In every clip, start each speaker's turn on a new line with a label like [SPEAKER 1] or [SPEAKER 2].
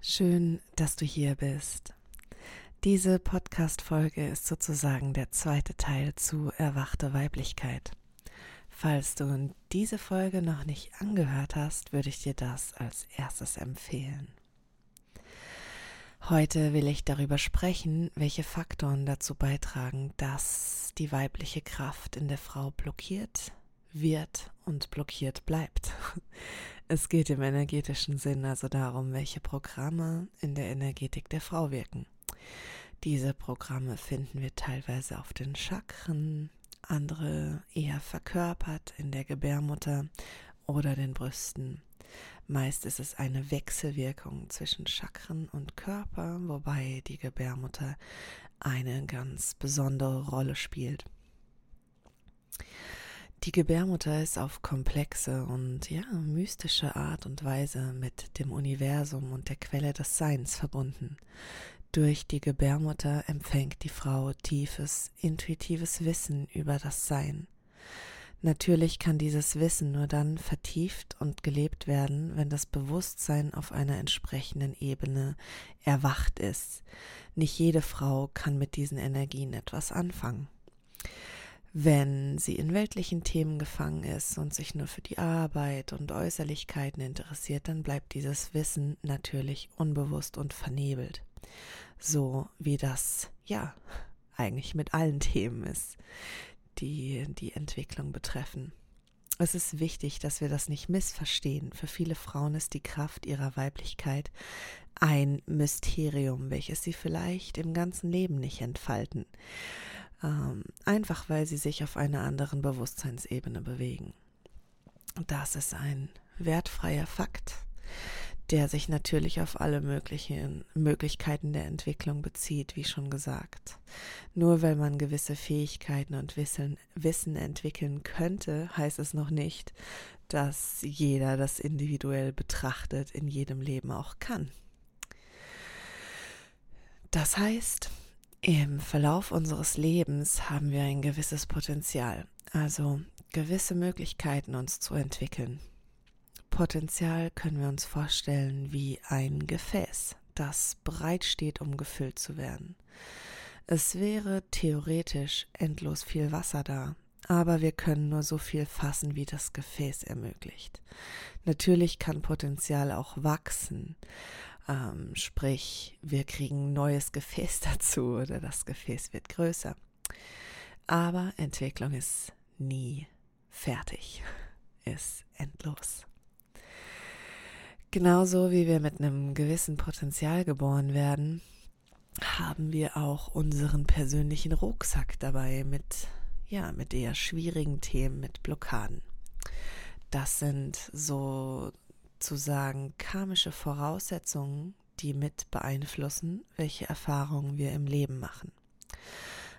[SPEAKER 1] Schön, dass du hier bist. Diese Podcast-Folge ist sozusagen der zweite Teil zu Erwachte Weiblichkeit. Falls du diese Folge noch nicht angehört hast, würde ich dir das als erstes empfehlen. Heute will ich darüber sprechen, welche Faktoren dazu beitragen, dass die weibliche Kraft in der Frau blockiert wird und blockiert bleibt. Es geht im energetischen Sinn also darum, welche Programme in der Energetik der Frau wirken. Diese Programme finden wir teilweise auf den Chakren, andere eher verkörpert in der Gebärmutter oder den Brüsten. Meist ist es eine Wechselwirkung zwischen Chakren und Körper, wobei die Gebärmutter eine ganz besondere Rolle spielt. Die Gebärmutter ist auf komplexe und ja, mystische Art und Weise mit dem Universum und der Quelle des Seins verbunden. Durch die Gebärmutter empfängt die Frau tiefes, intuitives Wissen über das Sein. Natürlich kann dieses Wissen nur dann vertieft und gelebt werden, wenn das Bewusstsein auf einer entsprechenden Ebene erwacht ist. Nicht jede Frau kann mit diesen Energien etwas anfangen. Wenn sie in weltlichen Themen gefangen ist und sich nur für die Arbeit und Äußerlichkeiten interessiert, dann bleibt dieses Wissen natürlich unbewusst und vernebelt. So wie das, ja, eigentlich mit allen Themen ist, die die Entwicklung betreffen. Es ist wichtig, dass wir das nicht missverstehen. Für viele Frauen ist die Kraft ihrer Weiblichkeit ein Mysterium, welches sie vielleicht im ganzen Leben nicht entfalten ähm, einfach weil sie sich auf einer anderen Bewusstseinsebene bewegen. Das ist ein wertfreier Fakt, der sich natürlich auf alle möglichen Möglichkeiten der Entwicklung bezieht, wie schon gesagt. Nur weil man gewisse Fähigkeiten und Wissen, Wissen entwickeln könnte, heißt es noch nicht, dass jeder das individuell betrachtet in jedem Leben auch kann. Das heißt, im Verlauf unseres Lebens haben wir ein gewisses Potenzial, also gewisse Möglichkeiten, uns zu entwickeln. Potenzial können wir uns vorstellen wie ein Gefäß, das bereit steht, um gefüllt zu werden. Es wäre theoretisch endlos viel Wasser da, aber wir können nur so viel fassen, wie das Gefäß ermöglicht. Natürlich kann Potenzial auch wachsen, ähm, sprich, wir kriegen neues Gefäß dazu oder das Gefäß wird größer. Aber Entwicklung ist nie fertig, ist endlos. Genauso wie wir mit einem gewissen Potenzial geboren werden, haben wir auch unseren persönlichen Rucksack dabei mit, ja, mit eher schwierigen Themen, mit Blockaden. Das sind so sozusagen karmische Voraussetzungen, die mit beeinflussen, welche Erfahrungen wir im Leben machen.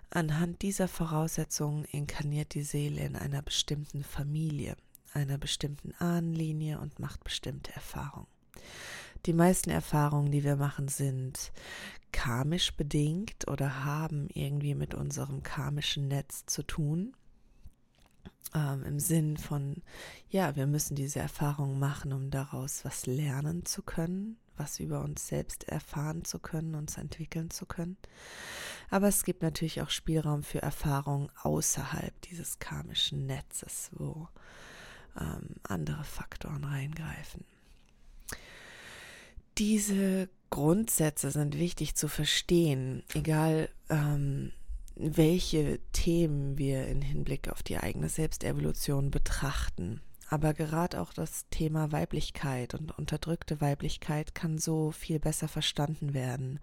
[SPEAKER 1] Anhand dieser Voraussetzungen inkarniert die Seele in einer bestimmten Familie, einer bestimmten Ahnenlinie und macht bestimmte Erfahrungen. Die meisten Erfahrungen, die wir machen, sind karmisch bedingt oder haben irgendwie mit unserem karmischen Netz zu tun ähm, im Sinn von, ja, wir müssen diese Erfahrung machen, um daraus was lernen zu können, was über uns selbst erfahren zu können, uns entwickeln zu können. Aber es gibt natürlich auch Spielraum für Erfahrungen außerhalb dieses karmischen Netzes, wo ähm, andere Faktoren reingreifen. Diese Grundsätze sind wichtig zu verstehen, egal ähm, welche Themen wir in Hinblick auf die eigene Selbstevolution betrachten. Aber gerade auch das Thema Weiblichkeit und unterdrückte Weiblichkeit kann so viel besser verstanden werden.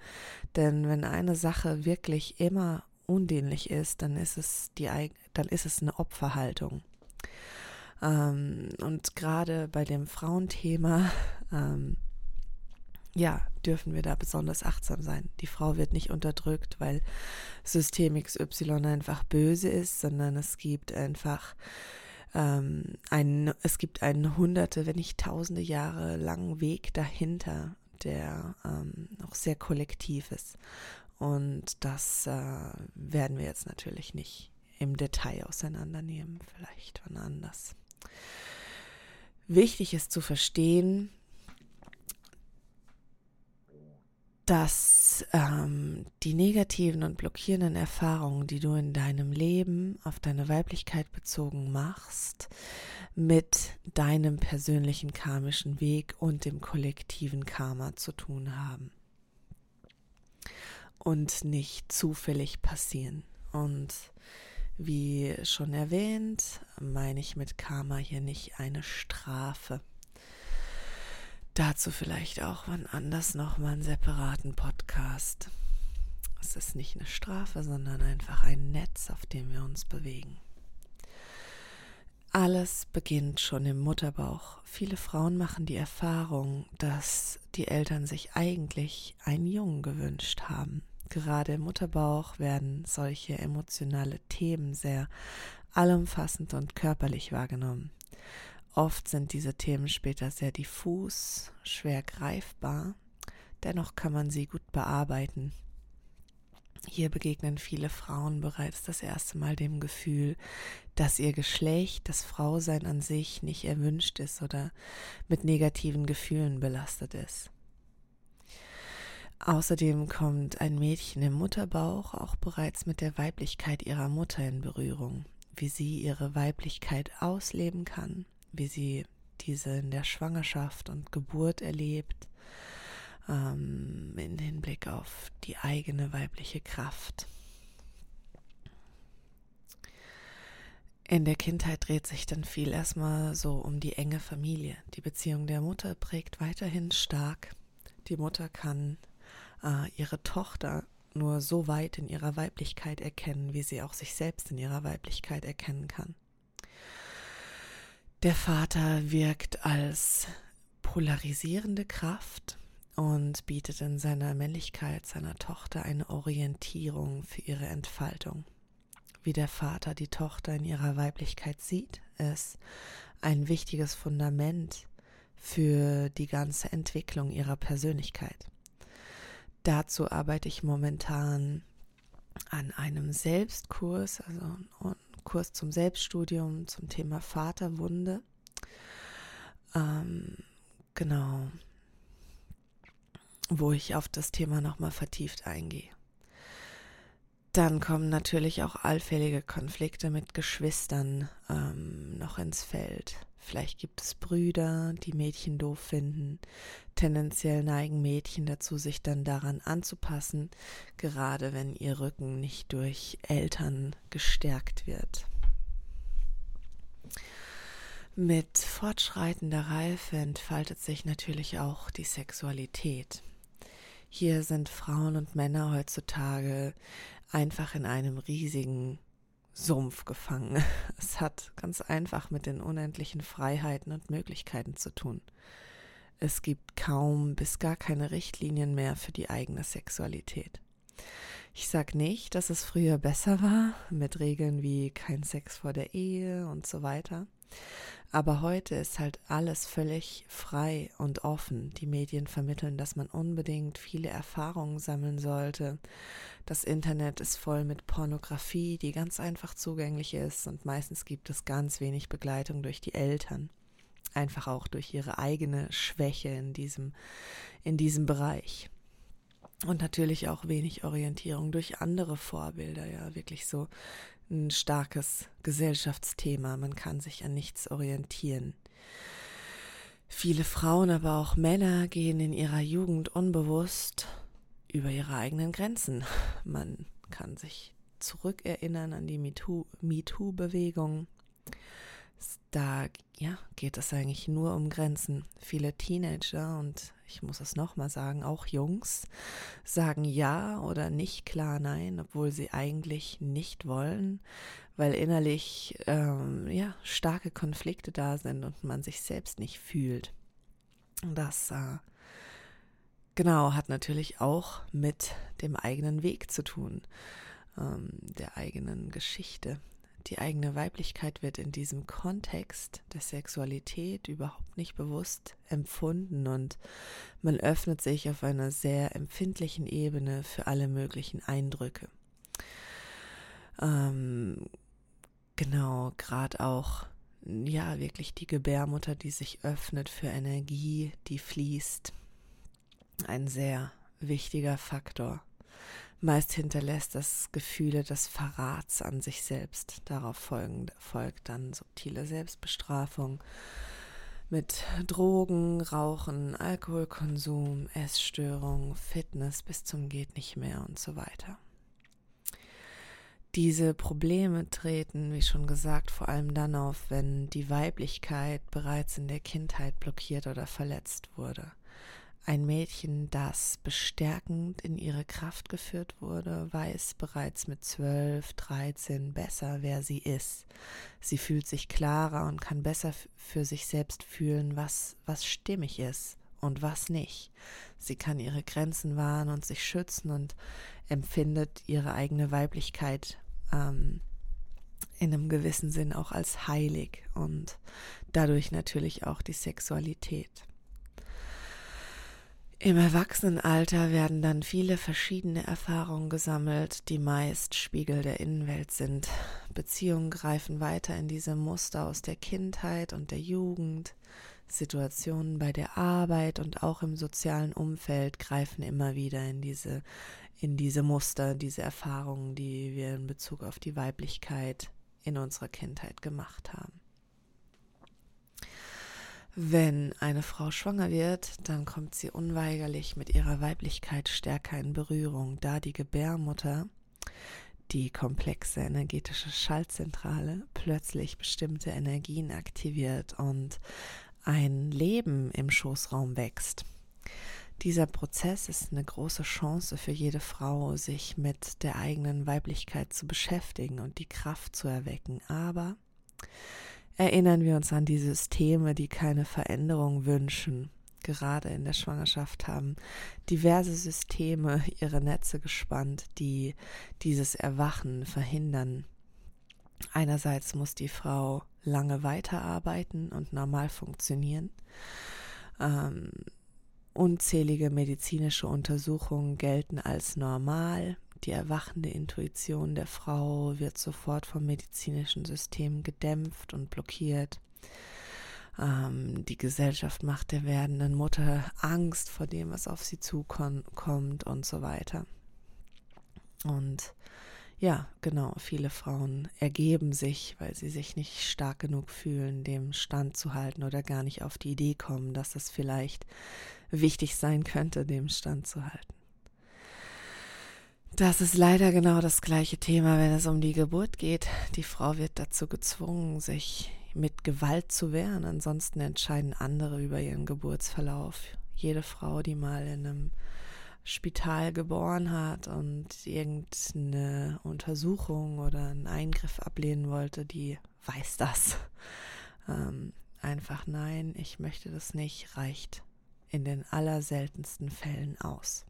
[SPEAKER 1] Denn wenn eine Sache wirklich immer undienlich ist, dann ist es die, dann ist es eine Opferhaltung. Ähm, und gerade bei dem Frauenthema ähm, ja, dürfen wir da besonders achtsam sein. Die Frau wird nicht unterdrückt, weil System XY einfach böse ist, sondern es gibt einfach ähm, einen, es gibt einen hunderte, wenn nicht tausende Jahre langen Weg dahinter, der ähm, auch sehr kollektiv ist. Und das äh, werden wir jetzt natürlich nicht im Detail auseinandernehmen, vielleicht wann anders. Wichtig ist zu verstehen, dass ähm, die negativen und blockierenden Erfahrungen, die du in deinem Leben auf deine Weiblichkeit bezogen machst, mit deinem persönlichen karmischen Weg und dem kollektiven Karma zu tun haben und nicht zufällig passieren. Und wie schon erwähnt, meine ich mit Karma hier nicht eine Strafe. Dazu vielleicht auch wann anders nochmal einen separaten Podcast. Es ist nicht eine Strafe, sondern einfach ein Netz, auf dem wir uns bewegen. Alles beginnt schon im Mutterbauch. Viele Frauen machen die Erfahrung, dass die Eltern sich eigentlich einen Jungen gewünscht haben. Gerade im Mutterbauch werden solche emotionale Themen sehr allumfassend und körperlich wahrgenommen. Oft sind diese Themen später sehr diffus, schwer greifbar, dennoch kann man sie gut bearbeiten. Hier begegnen viele Frauen bereits das erste Mal dem Gefühl, dass ihr Geschlecht, das Frausein an sich nicht erwünscht ist oder mit negativen Gefühlen belastet ist. Außerdem kommt ein Mädchen im Mutterbauch auch bereits mit der Weiblichkeit ihrer Mutter in Berührung, wie sie ihre Weiblichkeit ausleben kann, wie sie diese in der Schwangerschaft und Geburt erlebt, ähm, in Hinblick auf die eigene weibliche Kraft. In der Kindheit dreht sich dann viel erstmal so um die enge Familie. Die Beziehung der Mutter prägt weiterhin stark. Die Mutter kann äh, ihre Tochter nur so weit in ihrer Weiblichkeit erkennen, wie sie auch sich selbst in ihrer Weiblichkeit erkennen kann. Der Vater wirkt als polarisierende Kraft und bietet in seiner Männlichkeit seiner Tochter eine Orientierung für ihre Entfaltung. Wie der Vater die Tochter in ihrer Weiblichkeit sieht, ist ein wichtiges Fundament für die ganze Entwicklung ihrer Persönlichkeit. Dazu arbeite ich momentan an einem Selbstkurs, also Kurs zum Selbststudium zum Thema Vaterwunde. Ähm, genau, wo ich auf das Thema nochmal vertieft eingehe. Dann kommen natürlich auch allfällige Konflikte mit Geschwistern ähm, noch ins Feld. Vielleicht gibt es Brüder, die Mädchen doof finden. Tendenziell neigen Mädchen dazu, sich dann daran anzupassen, gerade wenn ihr Rücken nicht durch Eltern gestärkt wird. Mit fortschreitender Reife entfaltet sich natürlich auch die Sexualität. Hier sind Frauen und Männer heutzutage einfach in einem riesigen Sumpf gefangen. Es hat ganz einfach mit den unendlichen Freiheiten und Möglichkeiten zu tun. Es gibt kaum bis gar keine Richtlinien mehr für die eigene Sexualität. Ich sag nicht, dass es früher besser war, mit Regeln wie kein Sex vor der Ehe und so weiter. Aber heute ist halt alles völlig frei und offen. Die Medien vermitteln, dass man unbedingt viele Erfahrungen sammeln sollte. Das Internet ist voll mit Pornografie, die ganz einfach zugänglich ist und meistens gibt es ganz wenig Begleitung durch die Eltern. Einfach auch durch ihre eigene Schwäche in diesem, in diesem Bereich. Und natürlich auch wenig Orientierung durch andere Vorbilder, ja, wirklich so ein starkes Gesellschaftsthema. Man kann sich an nichts orientieren. Viele Frauen, aber auch Männer gehen in ihrer Jugend unbewusst über ihre eigenen Grenzen. Man kann sich zurückerinnern an die MeToo-Bewegung. Da ja, geht es eigentlich nur um Grenzen. Viele Teenager und ich muss es nochmal sagen, auch Jungs sagen ja oder nicht klar nein, obwohl sie eigentlich nicht wollen, weil innerlich ähm, ja starke Konflikte da sind und man sich selbst nicht fühlt. Das äh, genau hat natürlich auch mit dem eigenen Weg zu tun, ähm, der eigenen Geschichte, die eigene Weiblichkeit wird in diesem Kontext der Sexualität überhaupt nicht bewusst empfunden und man öffnet sich auf einer sehr empfindlichen Ebene für alle möglichen Eindrücke. Ähm, genau, gerade auch, ja, wirklich die Gebärmutter, die sich öffnet für Energie, die fließt. Ein sehr wichtiger Faktor. Meist hinterlässt das Gefühle des Verrats an sich selbst. Darauf folgen, folgt dann subtile Selbstbestrafung mit Drogen, Rauchen, Alkoholkonsum, Essstörung, Fitness bis zum geht nicht mehr und so weiter. Diese Probleme treten, wie schon gesagt, vor allem dann auf, wenn die Weiblichkeit bereits in der Kindheit blockiert oder verletzt wurde. Ein Mädchen, das bestärkend in ihre Kraft geführt wurde, weiß bereits mit 12, 13 besser, wer sie ist. Sie fühlt sich klarer und kann besser für sich selbst fühlen, was, was stimmig ist und was nicht. Sie kann ihre Grenzen wahren und sich schützen und empfindet ihre eigene Weiblichkeit ähm, in einem gewissen Sinn auch als heilig und dadurch natürlich auch die Sexualität. Im Erwachsenenalter werden dann viele verschiedene Erfahrungen gesammelt, die meist Spiegel der Innenwelt sind. Beziehungen greifen weiter in diese Muster aus der Kindheit und der Jugend. Situationen bei der Arbeit und auch im sozialen Umfeld greifen immer wieder in diese, in diese Muster, diese Erfahrungen, die wir in Bezug auf die Weiblichkeit in unserer Kindheit gemacht haben. Wenn eine Frau schwanger wird, dann kommt sie unweigerlich mit ihrer Weiblichkeit stärker in Berührung, da die Gebärmutter, die komplexe energetische Schaltzentrale, plötzlich bestimmte Energien aktiviert und ein Leben im Schoßraum wächst. Dieser Prozess ist eine große Chance für jede Frau, sich mit der eigenen Weiblichkeit zu beschäftigen und die Kraft zu erwecken. Aber erinnern wir uns an die Systeme, die keine Veränderung wünschen. Gerade in der Schwangerschaft haben diverse Systeme ihre Netze gespannt, die dieses Erwachen verhindern. Einerseits muss die Frau lange weiterarbeiten und normal funktionieren. Ähm, unzählige medizinische Untersuchungen gelten als normal. Die erwachende Intuition der Frau wird sofort vom medizinischen System gedämpft und blockiert. Ähm, die Gesellschaft macht der werdenden Mutter Angst vor dem, was auf sie zukommt und so weiter. Und ja, genau, viele Frauen ergeben sich, weil sie sich nicht stark genug fühlen, dem Stand zu halten oder gar nicht auf die Idee kommen, dass es vielleicht wichtig sein könnte, dem Stand zu halten. Das ist leider genau das gleiche Thema, wenn es um die Geburt geht. Die Frau wird dazu gezwungen, sich mit Gewalt zu wehren, ansonsten entscheiden andere über ihren Geburtsverlauf. Jede Frau, die mal in einem Spital geboren hat und irgendeine Untersuchung oder einen Eingriff ablehnen wollte, die weiß das. Ähm, einfach nein, ich möchte das nicht, reicht in den allerseltensten Fällen aus.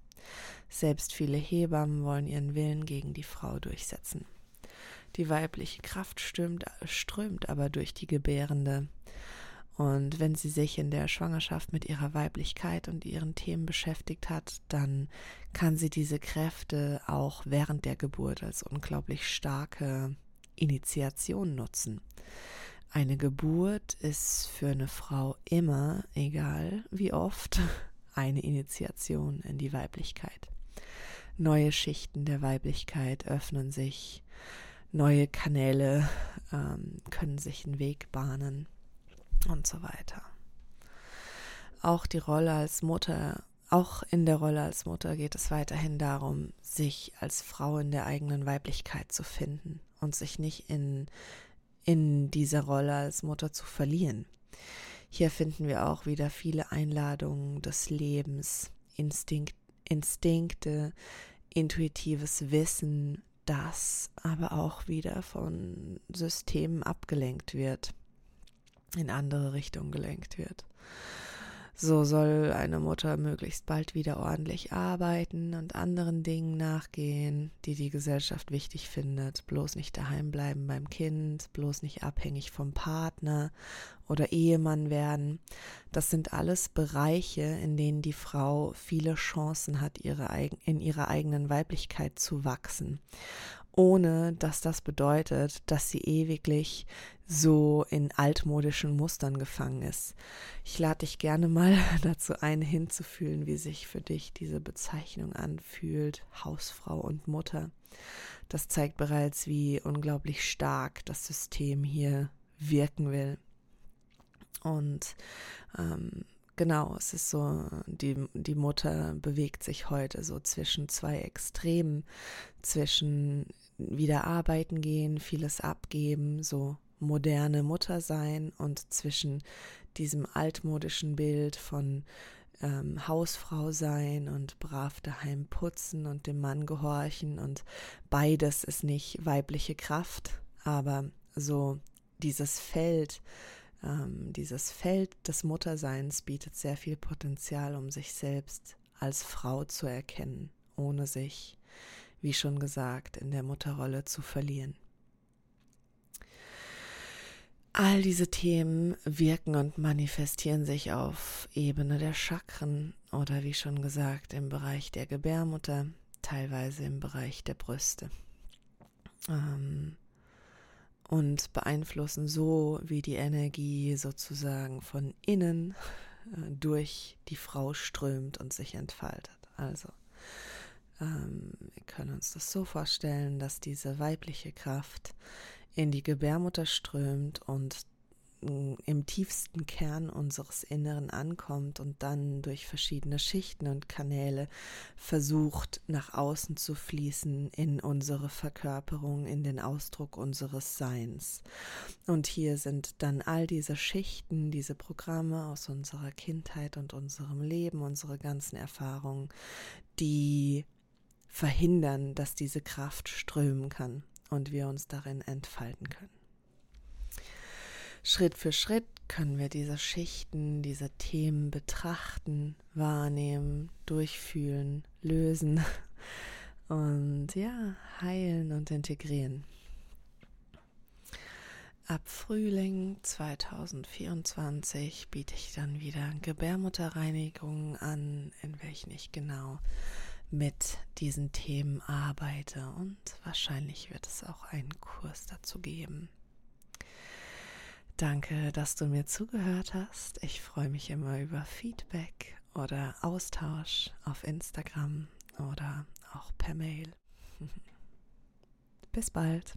[SPEAKER 1] Selbst viele Hebammen wollen ihren Willen gegen die Frau durchsetzen. Die weibliche Kraft stürmt, strömt aber durch die Gebärende. Und wenn sie sich in der Schwangerschaft mit ihrer Weiblichkeit und ihren Themen beschäftigt hat, dann kann sie diese Kräfte auch während der Geburt als unglaublich starke Initiation nutzen. Eine Geburt ist für eine Frau immer, egal wie oft, eine Initiation in die Weiblichkeit. Neue Schichten der Weiblichkeit öffnen sich, neue Kanäle ähm, können sich einen Weg bahnen und so weiter. Auch die Rolle als Mutter, auch in der Rolle als Mutter geht es weiterhin darum, sich als Frau in der eigenen Weiblichkeit zu finden und sich nicht in, in dieser Rolle als Mutter zu verlieren. Hier finden wir auch wieder viele Einladungen des Lebens, Instinkt, Instinkte, intuitives Wissen, das aber auch wieder von Systemen abgelenkt wird, in andere Richtungen gelenkt wird. So soll eine Mutter möglichst bald wieder ordentlich arbeiten und anderen Dingen nachgehen, die die Gesellschaft wichtig findet. Bloß nicht daheim bleiben beim Kind, bloß nicht abhängig vom Partner oder Ehemann werden. Das sind alles Bereiche, in denen die Frau viele Chancen hat, ihre, in ihrer eigenen Weiblichkeit zu wachsen ohne dass das bedeutet, dass sie ewiglich so in altmodischen Mustern gefangen ist. Ich lade dich gerne mal dazu ein, hinzufühlen, wie sich für dich diese Bezeichnung anfühlt, Hausfrau und Mutter. Das zeigt bereits, wie unglaublich stark das System hier wirken will. Und ähm, genau, es ist so, die, die Mutter bewegt sich heute so zwischen zwei Extremen, zwischen wieder arbeiten gehen, vieles abgeben, so moderne Mutter sein und zwischen diesem altmodischen Bild von ähm, Hausfrau sein und brav daheim putzen und dem Mann gehorchen und beides ist nicht weibliche Kraft, aber so dieses Feld, ähm, dieses Feld des Mutterseins bietet sehr viel Potenzial, um sich selbst als Frau zu erkennen, ohne sich, wie schon gesagt, in der Mutterrolle zu verlieren. All diese Themen wirken und manifestieren sich auf Ebene der Chakren oder wie schon gesagt im Bereich der Gebärmutter, teilweise im Bereich der Brüste. Ähm, und beeinflussen so, wie die Energie sozusagen von innen äh, durch die Frau strömt und sich entfaltet. Also ähm, wir können uns das so vorstellen, dass diese weibliche Kraft in die Gebärmutter strömt und mm, im tiefsten Kern unseres Inneren ankommt und dann durch verschiedene Schichten und Kanäle versucht nach außen zu fließen in unsere Verkörperung, in den Ausdruck unseres Seins. Und hier sind dann all diese Schichten, diese Programme aus unserer Kindheit und unserem Leben, unsere ganzen Erfahrungen, die verhindern, dass diese Kraft strömen kann und wir uns darin entfalten können. Schritt für Schritt können wir diese Schichten, diese Themen betrachten, wahrnehmen, durchfühlen, lösen und ja, heilen und integrieren. Ab Frühling 2024 biete ich dann wieder Gebärmutterreinigungen an, in welchen ich genau mit diesen Themen arbeite und wahrscheinlich wird es auch einen Kurs dazu geben. Danke, dass du mir zugehört hast. Ich freue mich immer über Feedback oder Austausch auf Instagram oder auch per Mail. Bis bald.